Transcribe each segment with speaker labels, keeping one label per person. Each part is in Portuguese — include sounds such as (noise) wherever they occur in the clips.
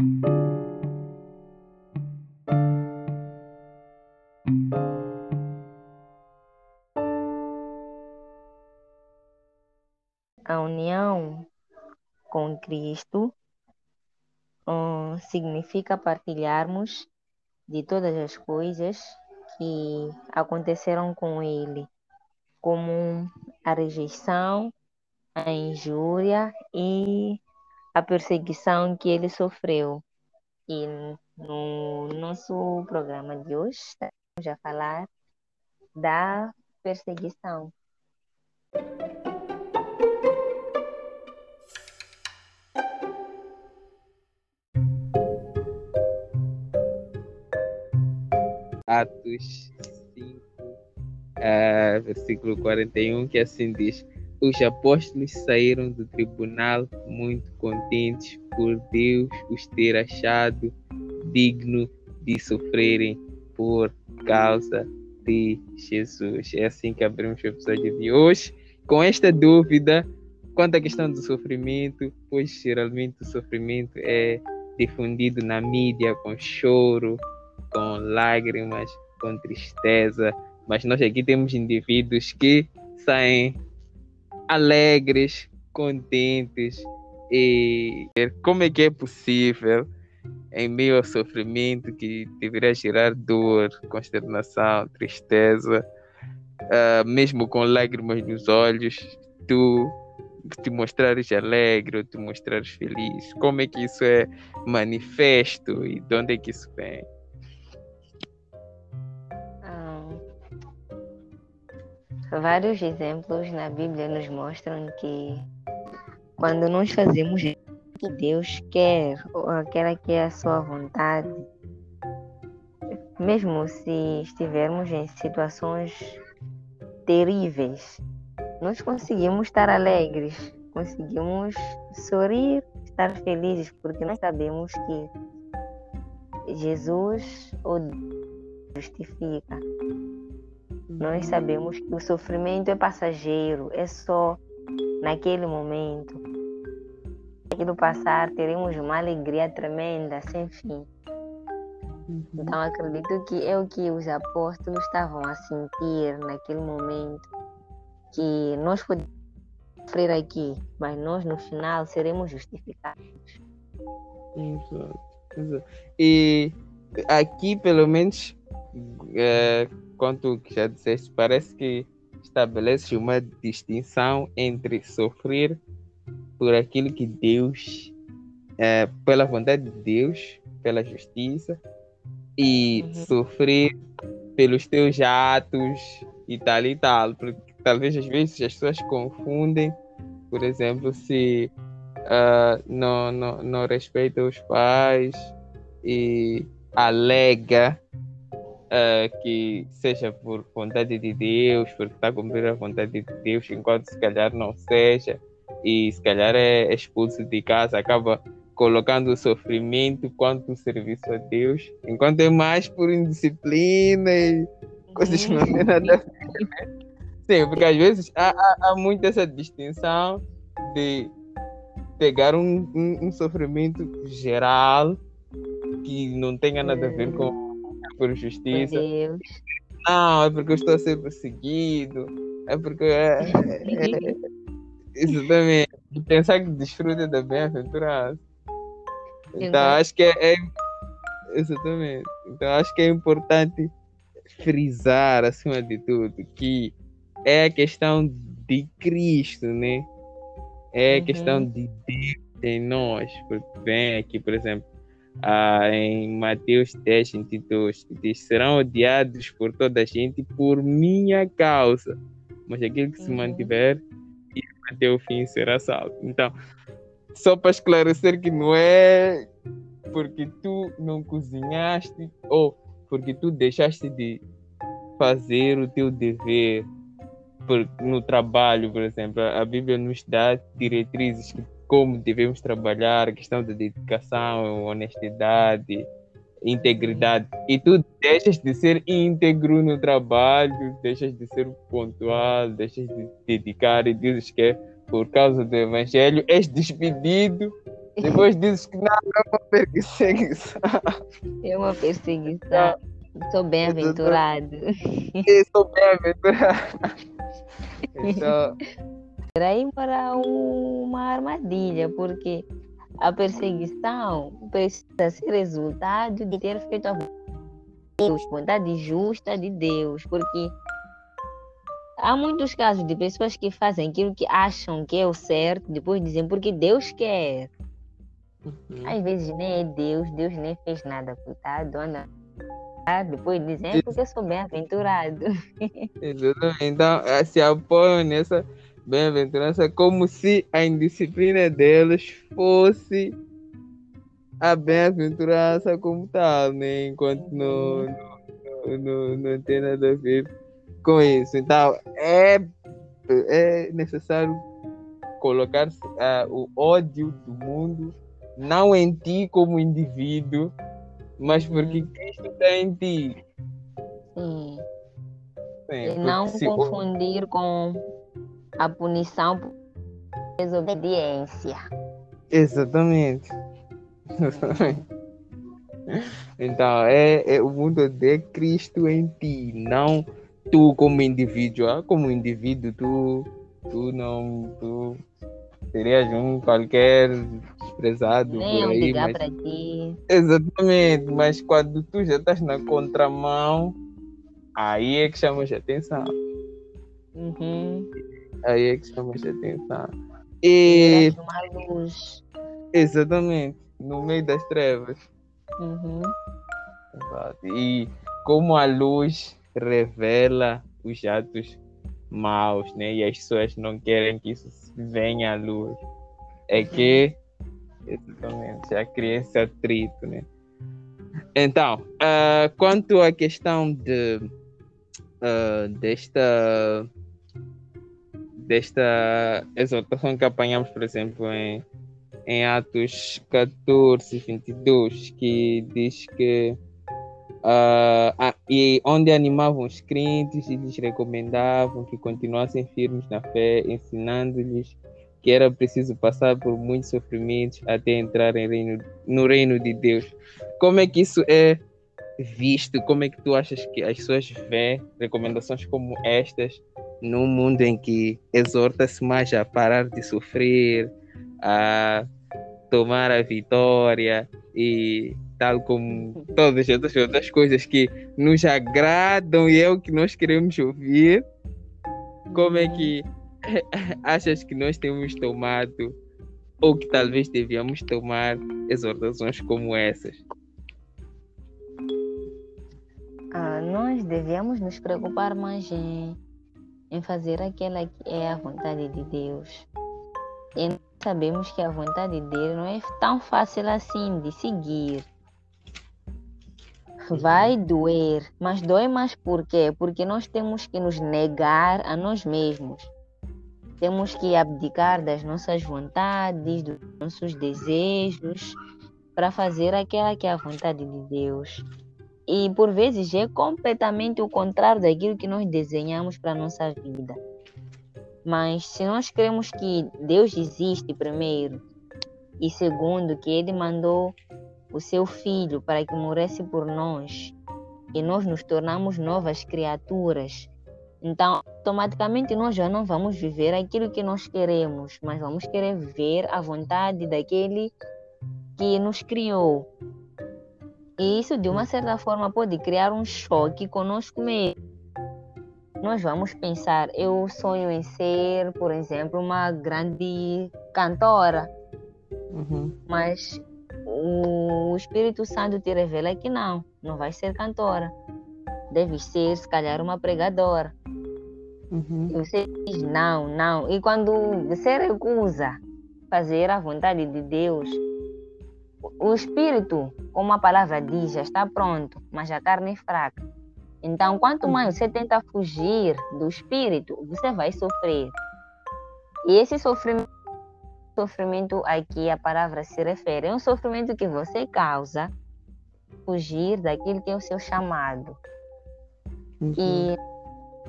Speaker 1: A união com Cristo um, significa partilharmos de todas as coisas que aconteceram com ele, como a rejeição, a injúria e a perseguição que ele sofreu. E no nosso programa de hoje, estamos a falar da perseguição.
Speaker 2: Atos 5, uh, versículo 41, que assim diz: Os apóstolos saíram do tribunal muito contentes por Deus os ter achado digno de sofrerem por causa de Jesus. É assim que abrimos o episódio de hoje. Com esta dúvida quanto à questão do sofrimento, pois geralmente o sofrimento é difundido na mídia com choro, com lágrimas, com tristeza, mas nós aqui temos indivíduos que saem alegres, contentes e como é que é possível em meio ao sofrimento que deveria gerar dor, consternação, tristeza, uh, mesmo com lágrimas nos olhos, tu te mostrares alegre ou te mostrares feliz? Como é que isso é manifesto e de onde é que isso vem?
Speaker 1: Vários exemplos na Bíblia nos mostram que quando nós fazemos o que Deus quer, ou aquela que é a sua vontade, mesmo se estivermos em situações terríveis, nós conseguimos estar alegres, conseguimos sorrir, estar felizes, porque nós sabemos que Jesus o justifica. Nós sabemos que o sofrimento é passageiro, é só naquele momento. Aquilo passar, teremos uma alegria tremenda, sem fim. Uhum. Então, acredito que é o que os apóstolos estavam a sentir naquele momento, que nós podemos sofrer aqui, mas nós no final seremos justificados.
Speaker 2: Exato. Exato. E aqui, pelo menos, é, quanto que já disseste, parece que estabelece uma distinção entre sofrer por aquilo que Deus, é, pela vontade de Deus, pela justiça, e uhum. sofrer pelos teus atos e tal e tal. Porque talvez às vezes as pessoas confundem, por exemplo, se uh, não, não, não respeita os pais e alega uh, que seja por vontade de Deus, porque está a cumprir a vontade de Deus, enquanto se calhar não seja, e se calhar é expulso de casa, acaba colocando o sofrimento quanto o serviço a Deus, enquanto é mais por indisciplina e coisas que não tem nada a ver. Né? Sim, porque às vezes há, há, há muito essa distinção de pegar um, um, um, sofrimento geral que não tenha nada a ver com por justiça. Não, é porque eu estou a ser perseguido. É porque. É, é, (laughs) exatamente. Pensar que desfruta da bem-aventurança. Então, acho que é, é. Exatamente. Então, acho que é importante frisar, acima de tudo, que é a questão de Cristo, né? É a uhum. questão de Deus em nós. Porque vem aqui, por exemplo, ah, em Mateus 10, 22, diz: serão odiados por toda a gente por minha causa, mas aquele que se uhum. mantiver e até o fim será salvo. Então, só para esclarecer que não é porque tu não cozinhaste ou porque tu deixaste de fazer o teu dever por, no trabalho, por exemplo. A Bíblia nos dá diretrizes que como devemos trabalhar, a questão da dedicação, honestidade, integridade. E tu deixas de ser íntegro no trabalho, deixas de ser pontual, deixas de dedicar e dizes que por causa do evangelho és despedido Depois dizes que não, é uma perseguição.
Speaker 1: É uma perseguição. Sou bem-aventurado.
Speaker 2: Sou bem-aventurado. (laughs) Então,
Speaker 1: aí para uma armadilha, porque a perseguição precisa ser resultado de ter feito a Deus, vontade justa de Deus, porque há muitos casos de pessoas que fazem aquilo que acham que é o certo, depois dizem porque Deus quer. Uhum. Às vezes nem é Deus, Deus nem fez nada, coitado, anda. Depois dizem é porque sou bem-aventurado.
Speaker 2: Exatamente. Então, se apoiam nessa bem-aventurança como se a indisciplina deles fosse a bem-aventurança como tal, né? Enquanto no, no, no, não tem nada a ver com isso. Então, é, é necessário colocar uh, o ódio do mundo não em ti como indivíduo, mas porque Cristo está em ti.
Speaker 1: Sim. Sim e não se... confundir com a punição por desobediência.
Speaker 2: Exatamente. (laughs) Então, é, é o mundo de Cristo em ti, não tu como indivíduo. Ah, como indivíduo, tu, tu não. Tu serias um qualquer desprezado
Speaker 1: Nem por aí. Ligar mas... para ti.
Speaker 2: Exatamente, mas quando tu já estás na contramão, aí é que chamas a atenção.
Speaker 1: Uhum.
Speaker 2: Aí é que chamas a atenção. E. Exatamente, no meio das trevas.
Speaker 1: Uhum.
Speaker 2: Exato. E como a luz revela os atos maus, né? E as pessoas não querem que isso venha à luz. É que exatamente já cria esse atrito, né? Então, uh, quanto à questão de uh, desta desta exortação que apanhamos, por exemplo, em, em Atos 14, 22, que diz que Uh, e onde animavam os crentes e lhes recomendavam que continuassem firmes na fé, ensinando-lhes que era preciso passar por muitos sofrimentos até entrar reino, no reino de Deus. Como é que isso é visto? Como é que tu achas que as pessoas veem recomendações como estas num mundo em que exorta-se mais a parar de sofrer, a tomar a vitória e tal como todas as outras coisas que nos agradam e é o que nós queremos ouvir, como é que (laughs) achas que nós temos tomado ou que talvez devíamos tomar exortações como essas?
Speaker 1: Ah, nós devemos nos preocupar mais em, em fazer aquela que é a vontade de Deus. E sabemos que a vontade dele não é tão fácil assim de seguir vai doer, mas dói mais por quê? Porque nós temos que nos negar a nós mesmos. Temos que abdicar das nossas vontades, dos nossos desejos, para fazer aquela que é a vontade de Deus. E por vezes é completamente o contrário daquilo que nós desenhamos para a nossa vida. Mas se nós cremos que Deus existe, primeiro, e segundo, que Ele mandou o seu Filho para que morresse por nós e nós nos tornamos novas criaturas. Então, automaticamente nós já não vamos viver aquilo que nós queremos, mas vamos querer viver a vontade daquele que nos criou. E isso, de uma certa forma, pode criar um choque conosco mesmo. Nós vamos pensar, eu sonho em ser, por exemplo, uma grande cantora.
Speaker 2: Uhum.
Speaker 1: Mas o Espírito Santo te revela que não, não vai ser cantora. Deve ser, se calhar, uma pregadora.
Speaker 2: Uhum.
Speaker 1: E você diz não, não. E quando você recusa fazer a vontade de Deus, o Espírito, como a palavra diz, já está pronto, mas a carne é fraca. Então, quanto mais você tenta fugir do Espírito, você vai sofrer. E esse sofrimento sofrimento a que a palavra se refere é um sofrimento que você causa fugir daquilo que é o seu chamado. Uhum. E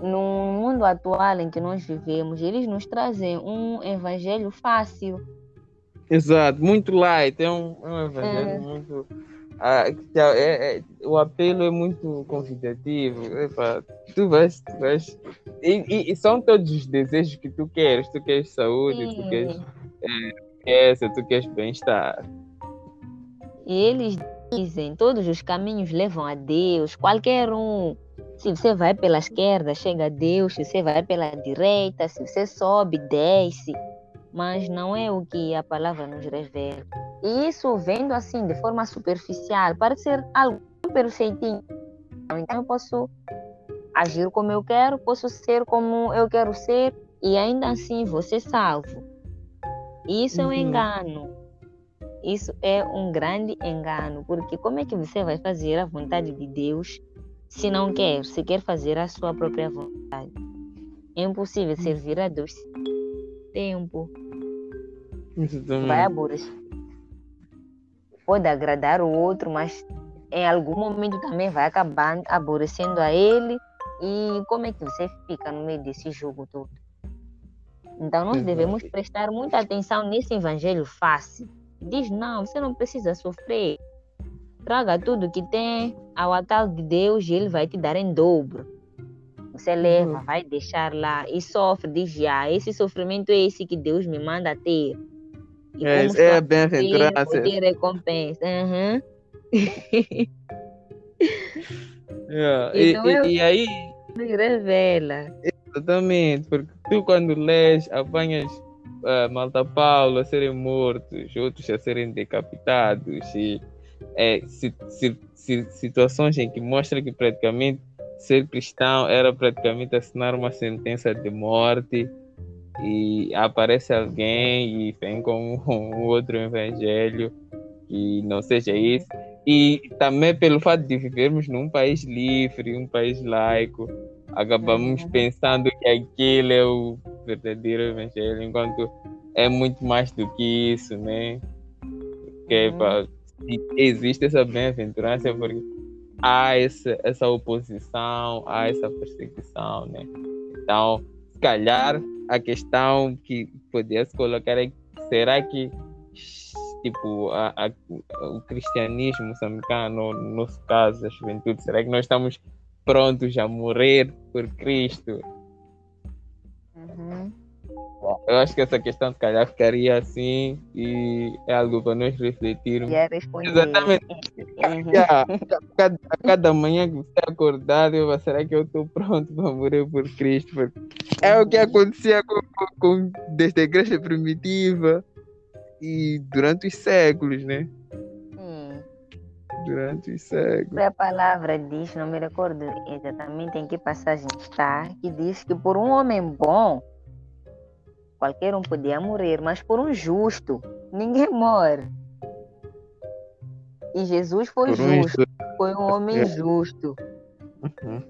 Speaker 1: no mundo atual em que nós vivemos, eles nos trazem um evangelho fácil.
Speaker 2: Exato, muito light, é um, é um evangelho é. muito. Ah, é, é, o apelo é muito convidativo. Epa, tu vais, tu vais. E, e, e, são todos os desejos que tu queres. Tu queres saúde, Sim. tu queres é, tu queres bem-estar.
Speaker 1: E eles dizem: todos os caminhos levam a Deus, qualquer um. Se você vai pela esquerda, chega a Deus. Se você vai pela direita, se você sobe, desce mas não é o que a palavra nos revela. E isso vendo assim de forma superficial, parece ser algo perfeitinho. Então eu posso agir como eu quero, posso ser como eu quero ser e ainda assim vou ser salvo. Isso uhum. é um uhum. engano. Isso é um grande engano, porque como é que você vai fazer a vontade de Deus se não quer, se quer fazer a sua própria vontade? É impossível servir a Deus tempo. Vai aborrecer. Pode agradar o outro, mas em algum momento também vai acabar aborrecendo a ele. E como é que você fica no meio desse jogo todo? Então nós devemos prestar muita atenção nesse evangelho fácil. Diz, não, você não precisa sofrer. Traga tudo que tem ao altar de Deus e Ele vai te dar em dobro. Você leva, uhum. vai deixar lá e sofre, diz já, esse sofrimento é esse que Deus me manda ter.
Speaker 2: E é, é bem-aventurança.
Speaker 1: recompensa. Uhum.
Speaker 2: yeah. (laughs) e, então, e, e, aí.
Speaker 1: Revela.
Speaker 2: Exatamente, porque tu quando lês, apanhas uh, Malta Paulo a serem mortos, outros a serem decapitados, e é, si, si, si, situações em que mostra que praticamente ser cristão era praticamente assinar uma sentença de morte e aparece alguém e vem com (laughs) um outro evangelho que não seja isso. E também pelo fato de vivermos num país livre, um país laico, acabamos uhum. pensando que aquele é o verdadeiro evangelho, enquanto é muito mais do que isso, né? Porque uhum. existe essa bem-aventurança porque há essa, essa oposição, há essa perseguição, né? Então, se calhar a questão que podia se colocar é será que tipo a, a, o cristianismo moçambicano, no nosso caso, a juventude, será que nós estamos prontos a morrer por Cristo?
Speaker 1: Uhum.
Speaker 2: Eu acho que essa questão, se calhar, ficaria assim e é algo para nós refletirmos.
Speaker 1: Exatamente.
Speaker 2: Uhum. a, cada, a cada manhã que você acordar, eu, será que eu estou pronto para morrer por Cristo? Porque é o que acontecia com, com, com, desde a igreja primitiva e durante os séculos, né? Durante os séculos.
Speaker 1: A palavra diz, não me recordo exatamente em que passagem está, que diz que por um homem bom Qualquer um podia morrer, mas por um justo, ninguém morre. E Jesus foi justo, foi um homem é. justo. Uhum.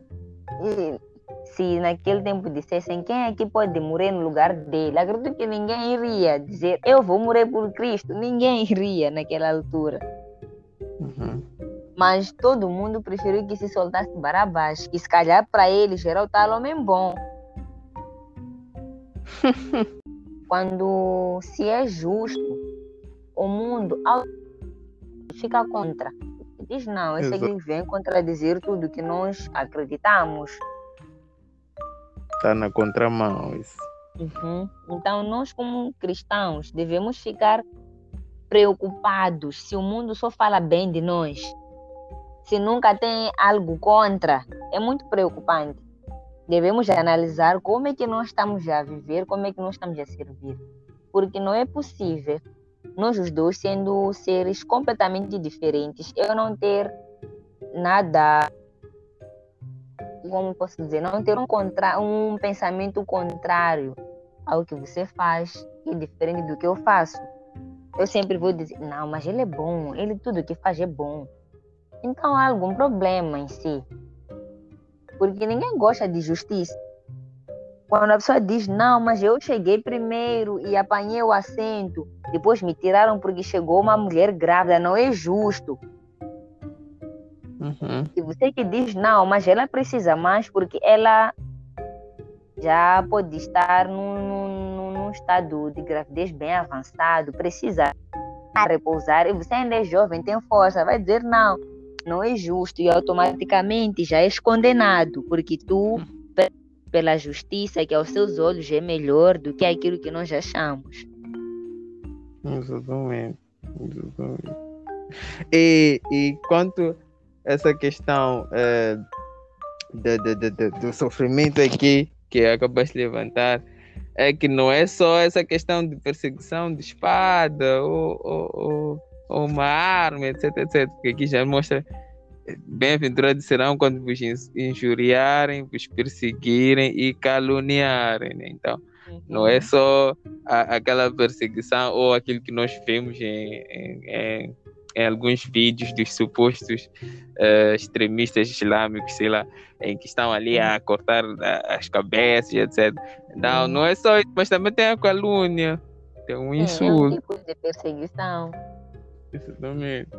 Speaker 1: E se naquele tempo dissessem quem é que pode morrer no lugar dele, acredito que ninguém iria dizer eu vou morrer por Cristo. Ninguém (laughs) iria naquela altura. Uhum. Mas todo mundo preferiu que se soltasse Barabás, que se calhar para eles era o tal homem bom. (laughs) Quando se é justo, o mundo fica contra. Diz não, esse aqui vem contradizer tudo que nós acreditamos.
Speaker 2: Está na contramão isso.
Speaker 1: Uhum. Então nós como cristãos devemos ficar preocupados se o mundo só fala bem de nós. Se nunca tem algo contra, é muito preocupante devemos analisar como é que nós estamos a viver, como é que nós estamos a servir. Porque não é possível nós os dois sendo seres completamente diferentes, eu não ter nada, como posso dizer, não ter um, contra, um pensamento contrário ao que você faz e diferente do que eu faço. Eu sempre vou dizer, não, mas ele é bom, ele tudo que faz é bom. Então há algum problema em si porque ninguém gosta de justiça. Quando a pessoa diz, não, mas eu cheguei primeiro e apanhei o assento, depois me tiraram porque chegou uma mulher grávida, não é justo.
Speaker 2: Uhum.
Speaker 1: E você que diz, não, mas ela precisa mais porque ela já pode estar num, num, num estado de gravidez bem avançado, precisa repousar e você ainda é jovem, tem força, vai dizer não, não é justo e automaticamente já és condenado, porque tu, pela justiça que aos seus olhos é melhor do que aquilo que nós achamos.
Speaker 2: Exatamente. Exatamente. E, e quanto essa questão é, de, do sofrimento aqui que acabaste de levantar, é que não é só essa questão de perseguição de espada ou, ou, ou, uma arma, etc, etc. Porque aqui já mostra bem-aventurados serão quando vos injuriarem, vos perseguirem e caluniarem. Né? Então, uhum. não é só a, aquela perseguição ou aquilo que nós vemos em, em, em, em alguns vídeos dos supostos uh, extremistas islâmicos, sei lá, em que estão ali a uhum. cortar as cabeças, etc. Não, uhum. não é só isso, mas também tem a calúnia, tem um insulto. É um
Speaker 1: tipo de perseguição.
Speaker 2: Exatamente.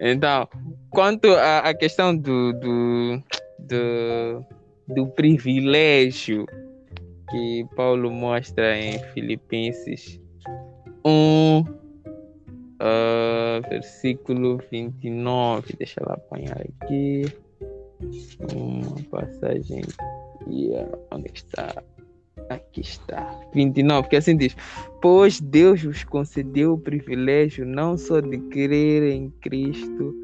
Speaker 2: Então, quanto à, questão do, do, do, do, privilégio que Paulo mostra em Filipenses 1, uh, versículo 29, deixa eu apanhar aqui uma passagem. Yeah, onde está? Aqui está. 29, que assim diz: Pois Deus vos concedeu o privilégio não só de crer em Cristo,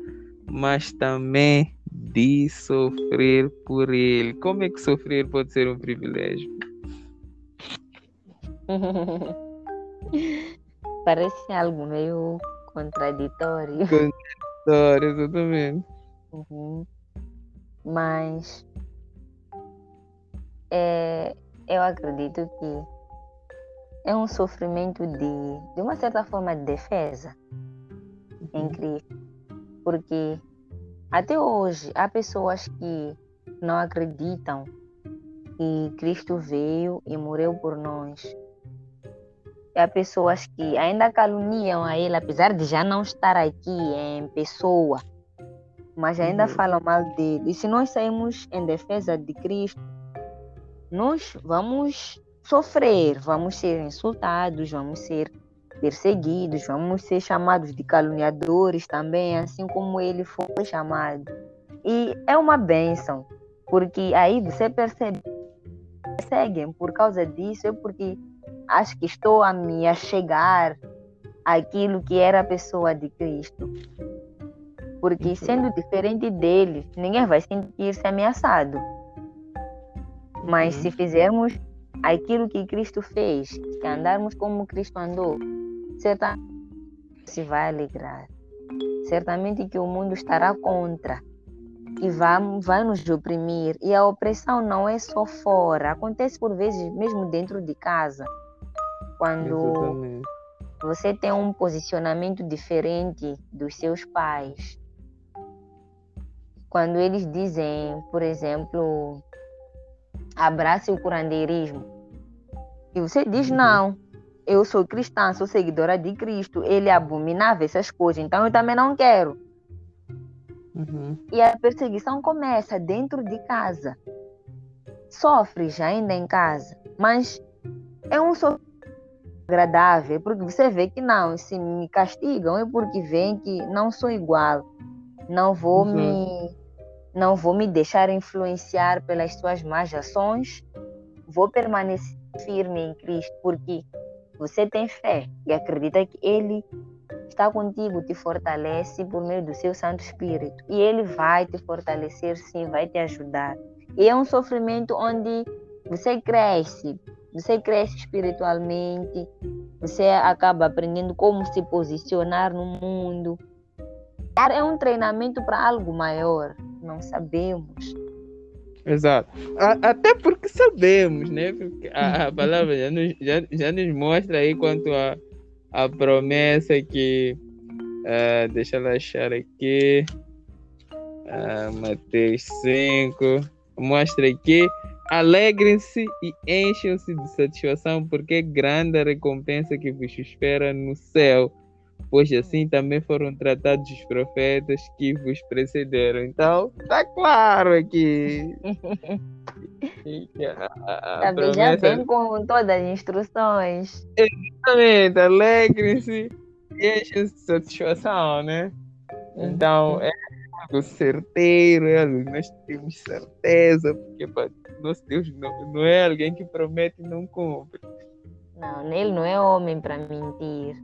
Speaker 2: mas também de sofrer por Ele. Como é que sofrer pode ser um privilégio? (laughs)
Speaker 1: Parece algo meio contraditório.
Speaker 2: Contraditório, exatamente.
Speaker 1: Uhum. Mas é, eu acredito que é um sofrimento de, de uma certa forma, de defesa em uhum. Cristo. Porque até hoje há pessoas que não acreditam que Cristo veio e morreu por nós. Há pessoas que ainda caluniam a Ele, apesar de já não estar aqui em pessoa, mas ainda uhum. falam mal dele. E se nós sairmos em defesa de Cristo, nós vamos sofrer, vamos ser insultados, vamos ser perseguidos, vamos ser chamados de caluniadores também, assim como ele foi chamado. E é uma bênção, porque aí você percebe, seguem por causa disso, é porque acho que estou a me achegar àquilo que era a pessoa de Cristo. Porque sendo diferente deles, ninguém vai sentir-se ameaçado. Mas uhum. se fizermos aquilo que Cristo fez, se andarmos como Cristo andou, certamente se vai alegrar. Certamente que o mundo estará contra e vai, vai nos oprimir. E a opressão não é só fora, acontece por vezes mesmo dentro de casa. Quando Exatamente. você tem um posicionamento diferente dos seus pais. Quando eles dizem, por exemplo, abrace o curandeirismo. E você diz: uhum. não, eu sou cristã, sou seguidora de Cristo, ele abominável essas coisas, então eu também não quero. Uhum. E a perseguição começa dentro de casa. Sofre já ainda em casa, mas é um sofrimento agradável, porque você vê que não, se me castigam é porque veem que não sou igual, não vou uhum. me não vou me deixar influenciar pelas suas más ações, vou permanecer firme em Cristo, porque você tem fé e acredita que Ele está contigo, te fortalece por meio do seu Santo Espírito. E Ele vai te fortalecer, sim, vai te ajudar. E é um sofrimento onde você cresce, você cresce espiritualmente, você acaba aprendendo como se posicionar no mundo. É um treinamento para algo maior não sabemos.
Speaker 2: Exato. A, até porque sabemos, né? Porque a, a palavra já nos, já, já nos mostra aí quanto a, a promessa que. Uh, deixa eu achar aqui. Uh, Mateus 5. Mostra aqui. Alegrem-se e enchem-se de satisfação, porque é grande a recompensa que vos espera no céu pois assim também foram tratados os profetas que vos precederam. Então, está claro aqui. (laughs)
Speaker 1: a, promessa... bem com todas as instruções.
Speaker 2: Exatamente, alegre-se e enche de satisfação, né? Então, uhum. é algo certeiro, é algo que nós temos certeza, porque pá, nosso Deus não, não é alguém que promete e não cumpre.
Speaker 1: Não, ele não é homem para mentir.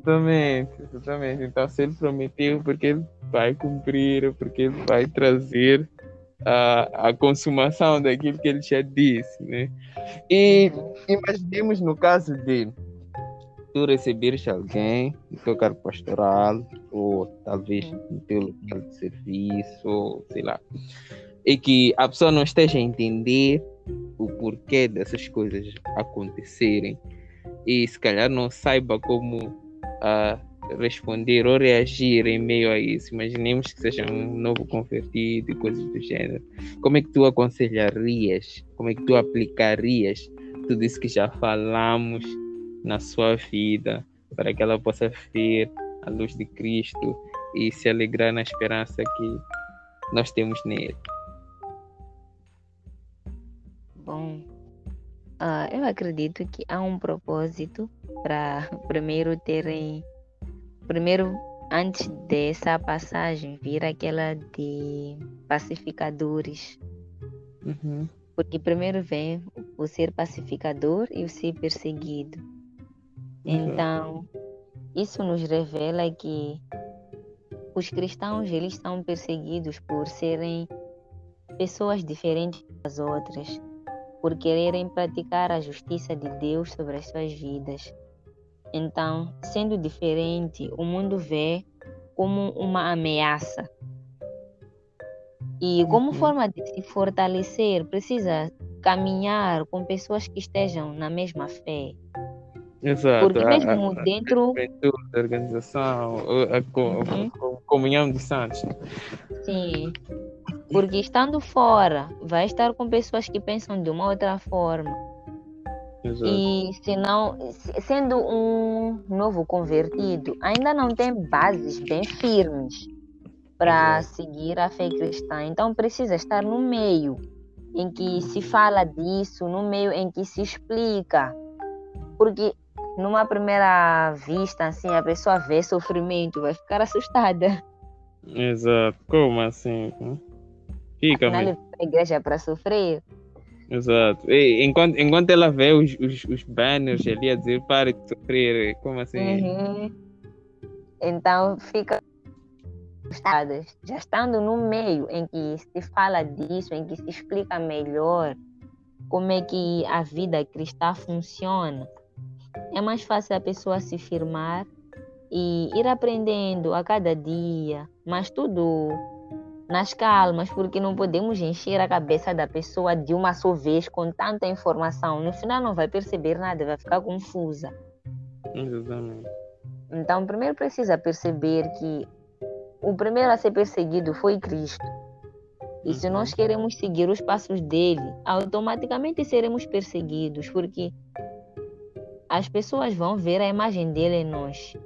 Speaker 2: Exatamente, exatamente. Então, se ele prometeu, porque ele vai cumprir, porque ele vai trazer a, a consumação daquilo que ele já disse, né? E imaginemos no caso de tu receberes alguém no teu cargo pastoral, ou talvez no teu local de serviço, ou sei lá, e que a pessoa não esteja a entender o porquê dessas coisas acontecerem e se calhar não saiba como uh, responder ou reagir em meio a isso. Imaginemos que seja um novo convertido e coisas do gênero. Como é que tu aconselharias? Como é que tu aplicarias tudo isso que já falamos na sua vida para que ela possa ver a luz de Cristo e se alegrar na esperança que nós temos nele?
Speaker 1: Bom, uh, eu acredito que há um propósito para (laughs) primeiro terem primeiro, antes dessa passagem, vir aquela de pacificadores.
Speaker 2: Uhum.
Speaker 1: Porque primeiro vem o ser pacificador e o ser perseguido. Uhum. Então, isso nos revela que os cristãos eles são perseguidos por serem pessoas diferentes das outras, por quererem praticar a justiça de Deus sobre as suas vidas. Então, sendo diferente, o mundo vê como uma ameaça. E como uhum. forma de se fortalecer, precisa caminhar com pessoas que estejam na mesma fé.
Speaker 2: Exato.
Speaker 1: Porque mesmo a, a, dentro
Speaker 2: da organização, a, uhum. comunhão de santos.
Speaker 1: Sim. Porque estando fora, vai estar com pessoas que pensam de uma outra forma
Speaker 2: Exato.
Speaker 1: E se não, sendo um novo convertido, ainda não tem bases bem firmes para seguir a fé cristã. Então precisa estar no meio em que se fala disso, no meio em que se explica. Porque numa primeira vista, assim, a pessoa vê sofrimento, vai ficar assustada.
Speaker 2: Exato. Como assim? Fica.
Speaker 1: Afinal, a igreja para sofrer.
Speaker 2: Exato. E enquanto, enquanto ela vê os, os, os banners ali a dizer pare de sofrer, como assim?
Speaker 1: Uhum. Então fica. Já estando no meio em que se fala disso, em que se explica melhor como é que a vida cristã funciona, é mais fácil a pessoa se firmar e ir aprendendo a cada dia, mas tudo nas calmas, porque não podemos encher a cabeça da pessoa de uma só vez com tanta informação. No final não vai perceber nada, vai ficar confusa.
Speaker 2: Exatamente.
Speaker 1: Então, primeiro precisa perceber que o primeiro a ser perseguido foi Cristo. E se nós uhum. queremos seguir os passos dele, automaticamente seremos perseguidos, porque as pessoas vão ver a imagem dele em nós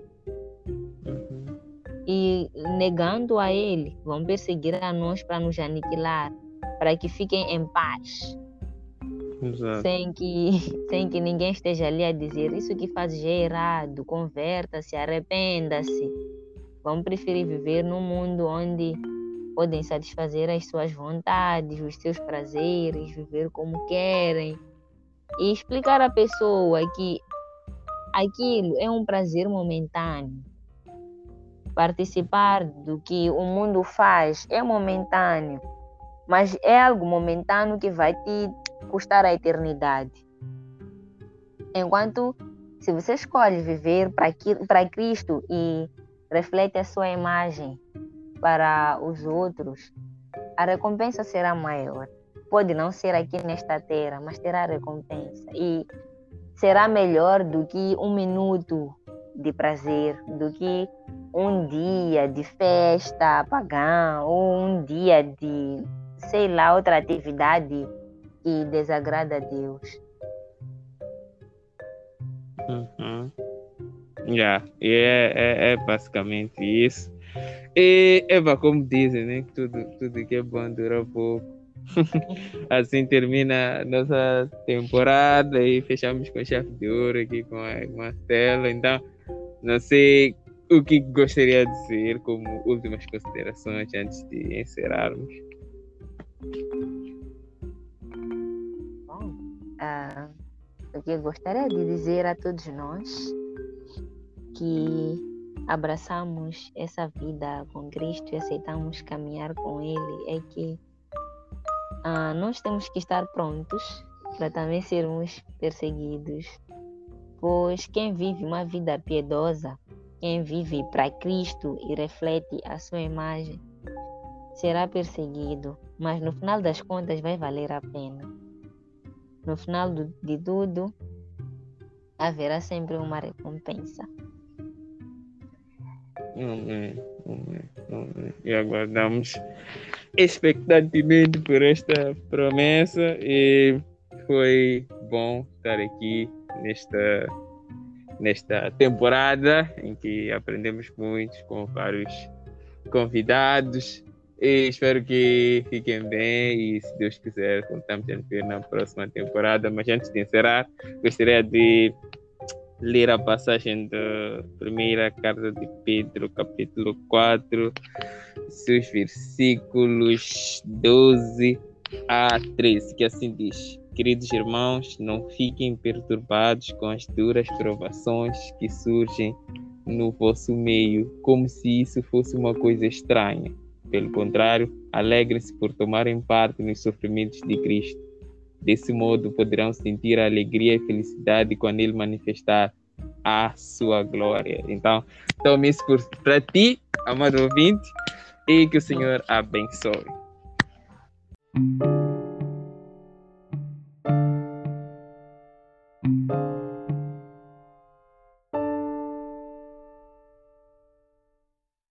Speaker 1: e negando a ele, vão perseguir a nós para nos aniquilar, para que fiquem em paz.
Speaker 2: Exato.
Speaker 1: Sem que, (laughs) sem que ninguém esteja ali a dizer isso que faz é errado, converta-se, arrependa-se. Vão preferir viver num mundo onde podem satisfazer as suas vontades, os seus prazeres, viver como querem. E explicar à pessoa que aquilo é um prazer momentâneo participar do que o mundo faz é momentâneo, mas é algo momentâneo que vai te custar a eternidade. Enquanto se você escolhe viver para Cristo e reflete a sua imagem para os outros, a recompensa será maior. Pode não ser aqui nesta terra, mas terá recompensa. E será melhor do que um minuto de prazer, do que um dia de festa pagã ou um dia de, sei lá, outra atividade que desagrada a Deus.
Speaker 2: Uhum. Yeah, é, é, é, basicamente isso. E, Eva, como dizem, né, tudo, tudo que é bom dura pouco. (laughs) assim termina nossa temporada e fechamos com chave de ouro aqui com a Marcelo. Então, não sei o que gostaria de dizer como últimas considerações antes de encerrarmos.
Speaker 1: Bom, uh, o que eu gostaria de dizer a todos nós que abraçamos essa vida com Cristo e aceitamos caminhar com Ele é que uh, nós temos que estar prontos para também sermos perseguidos. Pois quem vive uma vida piedosa, quem vive para Cristo e reflete a sua imagem, será perseguido, mas no final das contas vai valer a pena. No final de tudo, haverá sempre uma recompensa.
Speaker 2: Amém, amém, amém. E aguardamos expectantemente por esta promessa e foi bom estar aqui nesta nesta temporada em que aprendemos muito com vários convidados. E espero que fiquem bem e se Deus quiser contamos a ver na próxima temporada. Mas antes de encerrar gostaria de ler a passagem da primeira carta de Pedro capítulo 4 seus versículos 12 a 13 que assim diz Queridos irmãos, não fiquem perturbados com as duras provações que surgem no vosso meio, como se isso fosse uma coisa estranha. Pelo contrário, alegrem-se por tomarem parte nos sofrimentos de Cristo. Desse modo, poderão sentir a alegria e felicidade quando Ele manifestar a sua glória. Então, tome isso para ti, amado ouvinte, e que o Senhor abençoe.